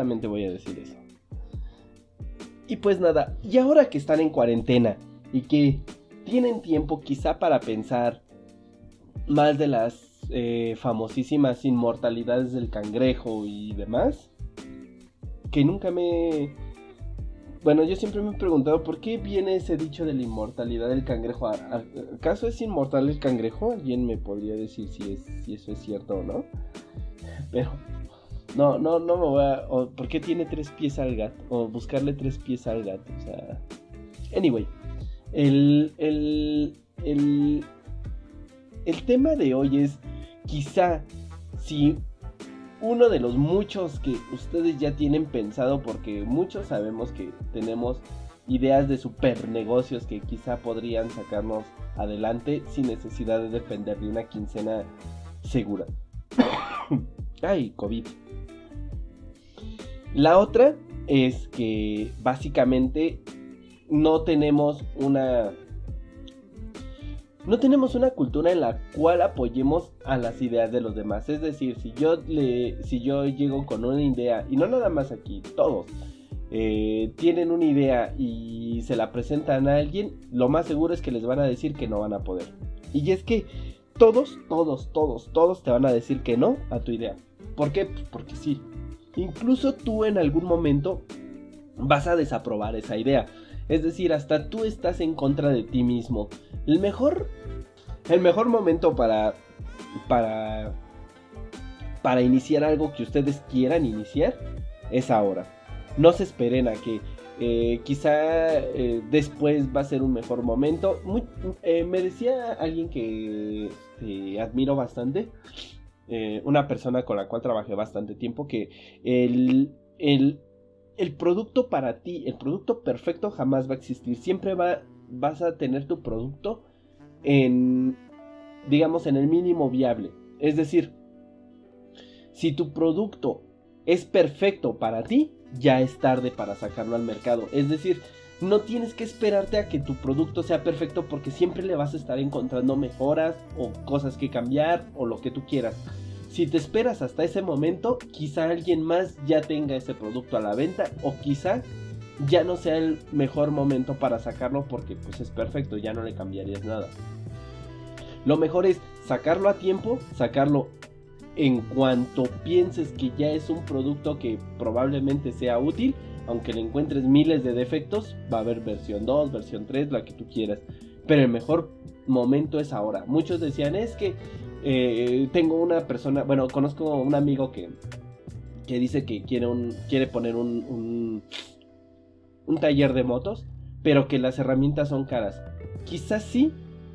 Solamente voy a decir eso. Y pues nada, y ahora que están en cuarentena y que tienen tiempo quizá para pensar más de las eh, famosísimas inmortalidades del cangrejo y demás, que nunca me... Bueno, yo siempre me he preguntado por qué viene ese dicho de la inmortalidad del cangrejo. ¿A- a- ¿Acaso es inmortal el cangrejo? ¿Alguien me podría decir si, si eso es cierto o no? Pero no, no, no me voy a... o ¿Por qué tiene tres pies al gato? O buscarle tres pies al gato. O sea... Anyway. El, el, el, el tema de hoy es quizá si uno de los muchos que ustedes ya tienen pensado, porque muchos sabemos que tenemos ideas de super negocios que quizá podrían sacarnos adelante sin necesidad de depender de una quincena segura. Ay, COVID. La otra es que básicamente no tenemos una no tenemos una cultura en la cual apoyemos a las ideas de los demás. Es decir, si yo le, si yo llego con una idea, y no nada más aquí, todos eh, tienen una idea y se la presentan a alguien, lo más seguro es que les van a decir que no van a poder. Y es que todos, todos, todos, todos te van a decir que no a tu idea. ¿Por qué? Pues porque sí. Incluso tú en algún momento vas a desaprobar esa idea. Es decir, hasta tú estás en contra de ti mismo. El mejor, el mejor momento para, para, para iniciar algo que ustedes quieran iniciar es ahora. No se esperen a que eh, quizá eh, después va a ser un mejor momento. Muy- eh, me decía alguien que este, admiro bastante, eh, una persona con la cual trabajé bastante tiempo, que el, el, el producto para ti, el producto perfecto jamás va a existir. Siempre va, vas a tener tu producto en, digamos, en el mínimo viable. Es decir, si tu producto es perfecto para ti, ya es tarde para sacarlo al mercado. Es decir, no tienes que esperarte a que tu producto sea perfecto porque siempre le vas a estar encontrando mejoras o cosas que cambiar o lo que tú quieras. Si te esperas hasta ese momento, quizá alguien más ya tenga ese producto a la venta o quizá ya no sea el mejor momento para sacarlo porque pues es perfecto, ya no le cambiarías nada. Lo mejor es sacarlo a tiempo, sacarlo en cuanto pienses que ya es un producto que probablemente sea útil, aunque le encuentres miles de defectos, va a haber versión 2, versión 3, la que tú quieras. Pero el mejor momento es ahora. Muchos decían, es que eh, tengo una persona, bueno, conozco un amigo que, que dice que quiere, un, quiere poner un, un, un taller de motos, pero que las herramientas son caras. Quizás sí,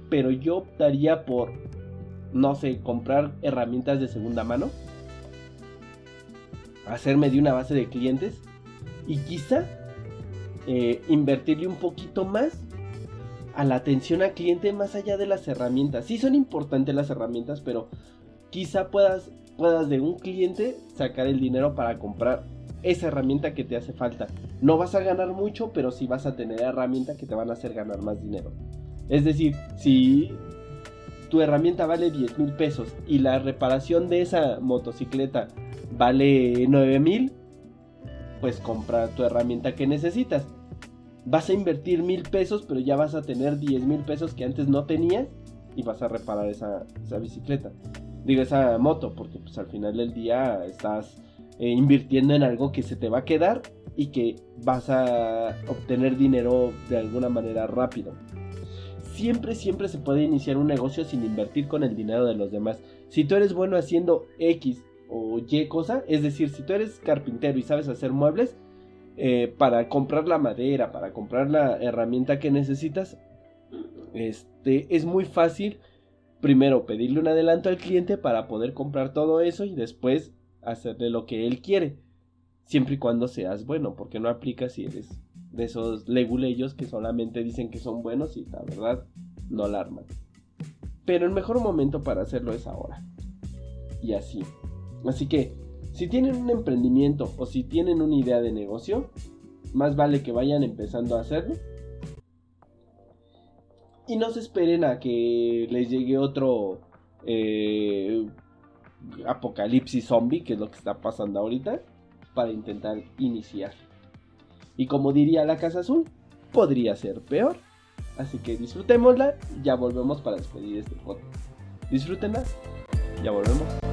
pero yo optaría por no sé, comprar herramientas de segunda mano, hacerme de una base de clientes y quizá eh, invertirle un poquito más a la atención al cliente más allá de las herramientas. Sí son importantes las herramientas, pero quizá puedas, puedas de un cliente sacar el dinero para comprar esa herramienta que te hace falta. No vas a ganar mucho, pero sí vas a tener herramientas que te van a hacer ganar más dinero. Es decir, si tu herramienta vale 10 mil pesos y la reparación de esa motocicleta vale 9 mil, pues compra tu herramienta que necesitas. Vas a invertir mil pesos, pero ya vas a tener 10 mil pesos que antes no tenías y vas a reparar esa, esa bicicleta. Digo, esa moto, porque pues al final del día estás eh, invirtiendo en algo que se te va a quedar y que vas a obtener dinero de alguna manera rápido siempre, siempre se puede iniciar un negocio sin invertir con el dinero de los demás. Si tú eres bueno haciendo X o Y cosa, es decir, si tú eres carpintero y sabes hacer muebles, eh, para comprar la madera, para comprar la herramienta que necesitas, este, es muy fácil primero pedirle un adelanto al cliente para poder comprar todo eso y después hacerle lo que él quiere. Siempre y cuando seas bueno, porque no aplica si eres de esos leguleyos que solamente dicen que son buenos y la verdad no la arman. Pero el mejor momento para hacerlo es ahora. Y así. Así que, si tienen un emprendimiento o si tienen una idea de negocio, más vale que vayan empezando a hacerlo. Y no se esperen a que les llegue otro eh, apocalipsis zombie, que es lo que está pasando ahorita, para intentar iniciar. Y como diría la Casa Azul, podría ser peor. Así que disfrutémosla. Ya volvemos para despedir este podcast. Disfrútenla. Ya volvemos.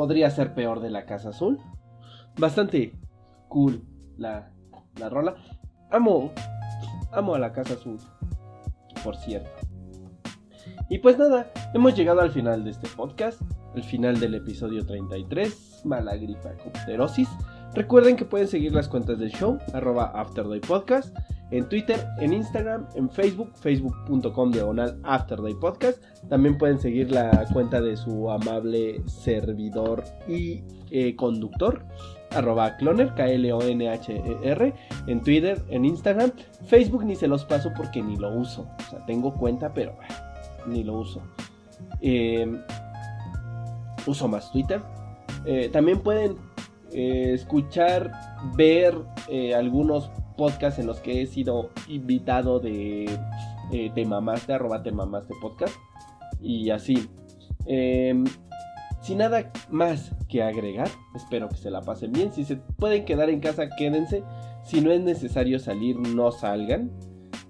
Podría ser peor de la Casa Azul. Bastante cool la, la rola. Amo, amo a la Casa Azul, por cierto. Y pues nada, hemos llegado al final de este podcast, el final del episodio 33, Mala Gripa Copterosis. Recuerden que pueden seguir las cuentas del show, arroba Podcast, en Twitter, en Instagram, en Facebook, facebook.com diagonal Afterday Podcast. También pueden seguir la cuenta de su amable servidor y eh, conductor, arroba cloner, K-L-O-N-H-E-R, en Twitter, en Instagram. Facebook ni se los paso porque ni lo uso. O sea, tengo cuenta, pero ah, ni lo uso. Eh, uso más Twitter. Eh, también pueden eh, escuchar, ver algunos podcasts en los que he sido invitado de, eh, de Mamaste, arroba de Mamaste Podcast. Y así. Em, sin nada más que agregar, espero que se la pasen bien. Si se pueden quedar en casa, quédense. Si no es necesario salir, no salgan.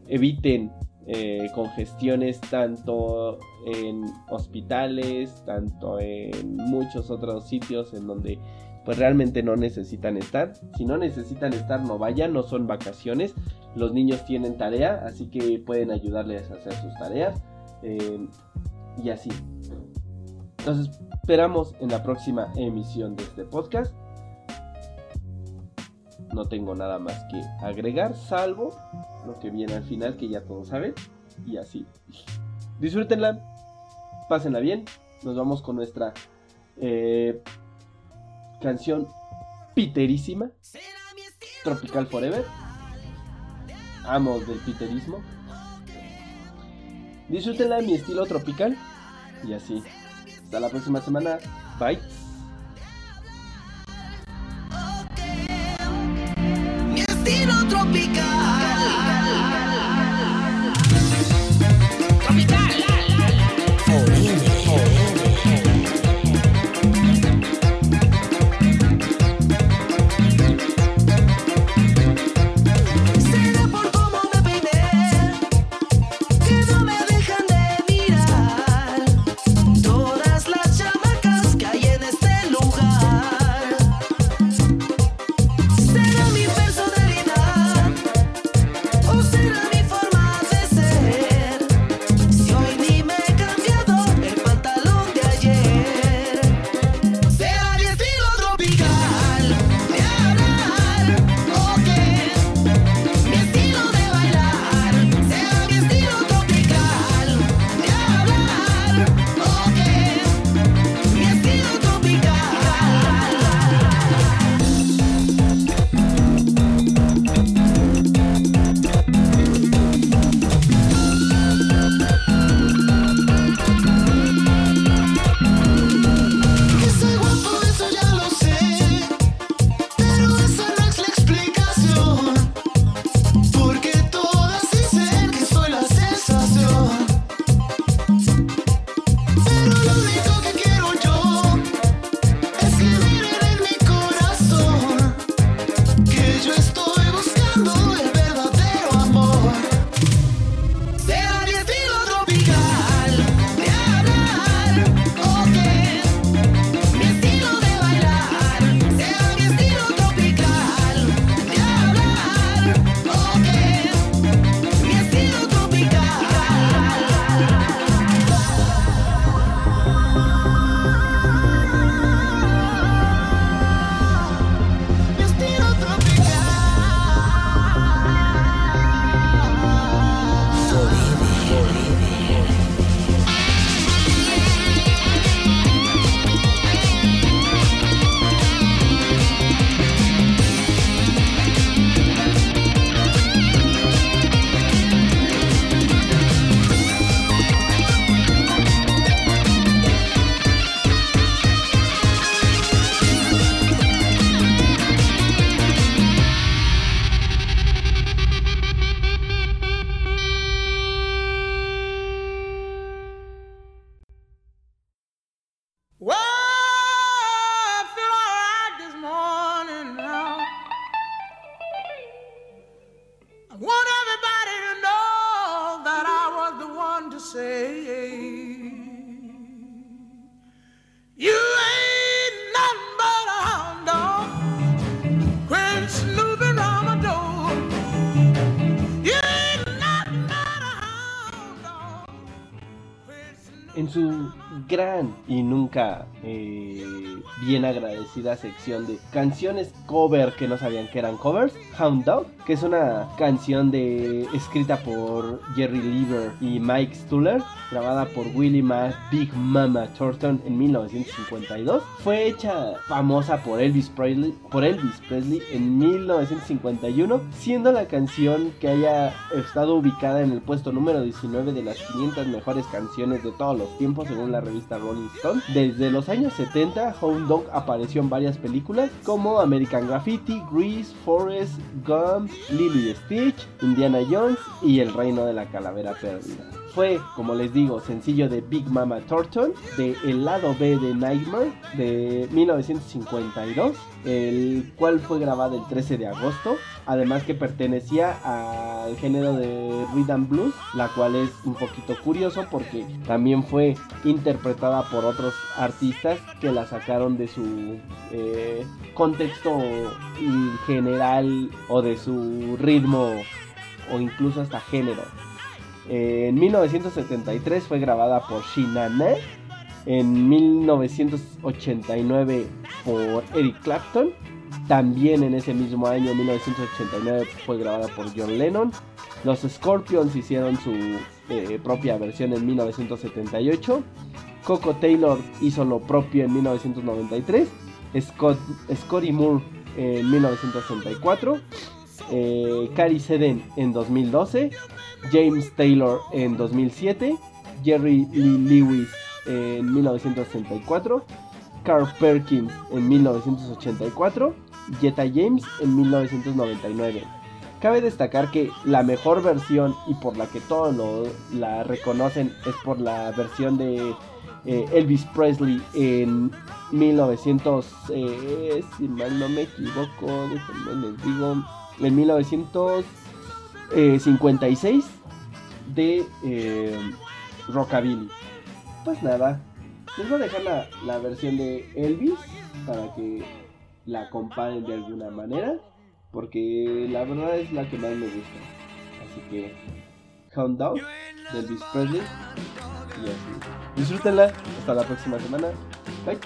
Eviten eh, congestiones tanto en hospitales, tanto en muchos otros sitios en donde pues realmente no necesitan estar. Si no necesitan estar, no vayan, no son vacaciones. Los niños tienen tarea, así que pueden ayudarles a hacer sus tareas. eh, y así. Entonces, esperamos en la próxima emisión de este podcast. No tengo nada más que agregar, salvo lo que viene al final, que ya todos saben. Y así. Disfrútenla, pásenla bien. Nos vamos con nuestra eh, canción piterísima. Tropical Forever. Amo del piterismo. Disfrútenla en mi estilo tropical. Y así. Hasta la próxima semana. Bye. Mi estilo tropical. Eh, bien agradecida sección de canciones cover que no sabían que eran covers, Hound Dog, que es una canción de escrita por Jerry Lieber y Mike Stuller, grabada por Willie Mack Big Mama Thornton en 1952, fue hecha famosa por Elvis Presley, por Elvis Presley en 1951, siendo la canción que haya estado ubicada en el puesto número 19 de las 500 mejores canciones de todos los tiempos según la revista Rolling Stone. Desde los años 70, Hound Dog apareció en varias películas como American Graffiti, Grease, Forrest Gump, Lilo y Stitch, Indiana Jones y El Reino de la Calavera Perdida. Fue, como les digo, sencillo de Big Mama Thornton, de el lado B de Nightmare, de 1952, el cual fue grabado el 13 de agosto, además que pertenecía al género de rhythm blues, la cual es un poquito curioso porque también fue interpretada por otros artistas que la sacaron de su eh, contexto general o de su ritmo o incluso hasta género. En 1973 fue grabada por Shinana. En 1989 por Eric Clapton. También en ese mismo año, 1989, fue grabada por John Lennon. Los Scorpions hicieron su eh, propia versión en 1978. Coco Taylor hizo lo propio en 1993. Scott, Scotty Moore en 1964. Eh, Cary Seden en 2012. James Taylor en 2007. Jerry Lee Lewis en 1964. Carl Perkins en 1984. Jetta James en 1999. Cabe destacar que la mejor versión y por la que todos lo, la reconocen es por la versión de eh, Elvis Presley en 1900, eh, si mal no me equivoco, déjenme les digo, en 1956 de eh, Rockabilly. Pues nada, les voy a dejar la, la versión de Elvis para que la comparen de alguna manera, porque la verdad es la que más me gusta. Así que, Hound Dog de Elvis Presley y así. Disfrútenla, hasta la próxima semana. Bye.